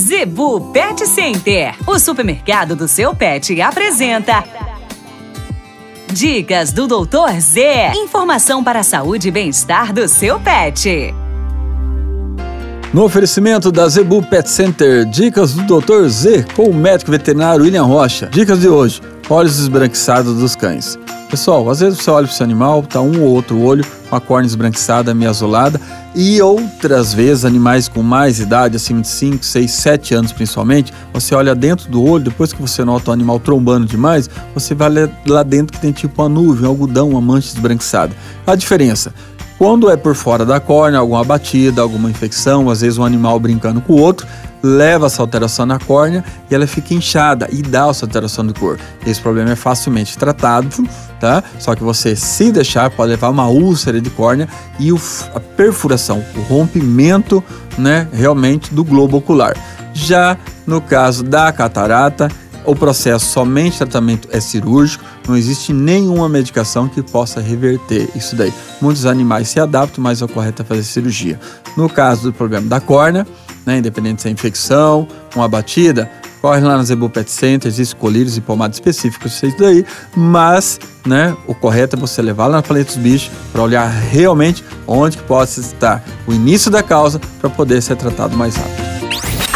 Zebu Pet Center, o supermercado do seu pet, apresenta. Dicas do Doutor Z. Informação para a saúde e bem-estar do seu pet. No oferecimento da Zebu Pet Center, dicas do Dr. Z com o médico veterinário William Rocha. Dicas de hoje: olhos esbranquiçados dos cães. Pessoal, às vezes você olha para o seu animal, tá um ou outro olho com a córnea esbranquiçada, meio azulada, e outras vezes animais com mais idade, acima de 5, 6, 7 anos principalmente, você olha dentro do olho, depois que você nota o animal trombando demais, você vai lá dentro que tem tipo uma nuvem, um algodão, uma mancha esbranquiçada. A diferença, quando é por fora da córnea, alguma batida, alguma infecção, às vezes um animal brincando com o outro, leva essa alteração na córnea e ela fica inchada e dá essa alteração de cor. Esse problema é facilmente tratado, tá? Só que você, se deixar, pode levar uma úlcera de córnea e o, a perfuração, o rompimento, né, realmente do globo ocular. Já no caso da catarata, o processo somente tratamento é cirúrgico, não existe nenhuma medicação que possa reverter isso daí. Muitos animais se adaptam, mas é o correto é fazer cirurgia. No caso do problema da córnea, né, independente se é infecção, uma batida, corre lá na Zebu Pet Center, existem colírios e pomadas específicos isso daí, mas né, o correto é você levar lá na Planeta dos Bichos para olhar realmente onde que pode estar o início da causa para poder ser tratado mais rápido.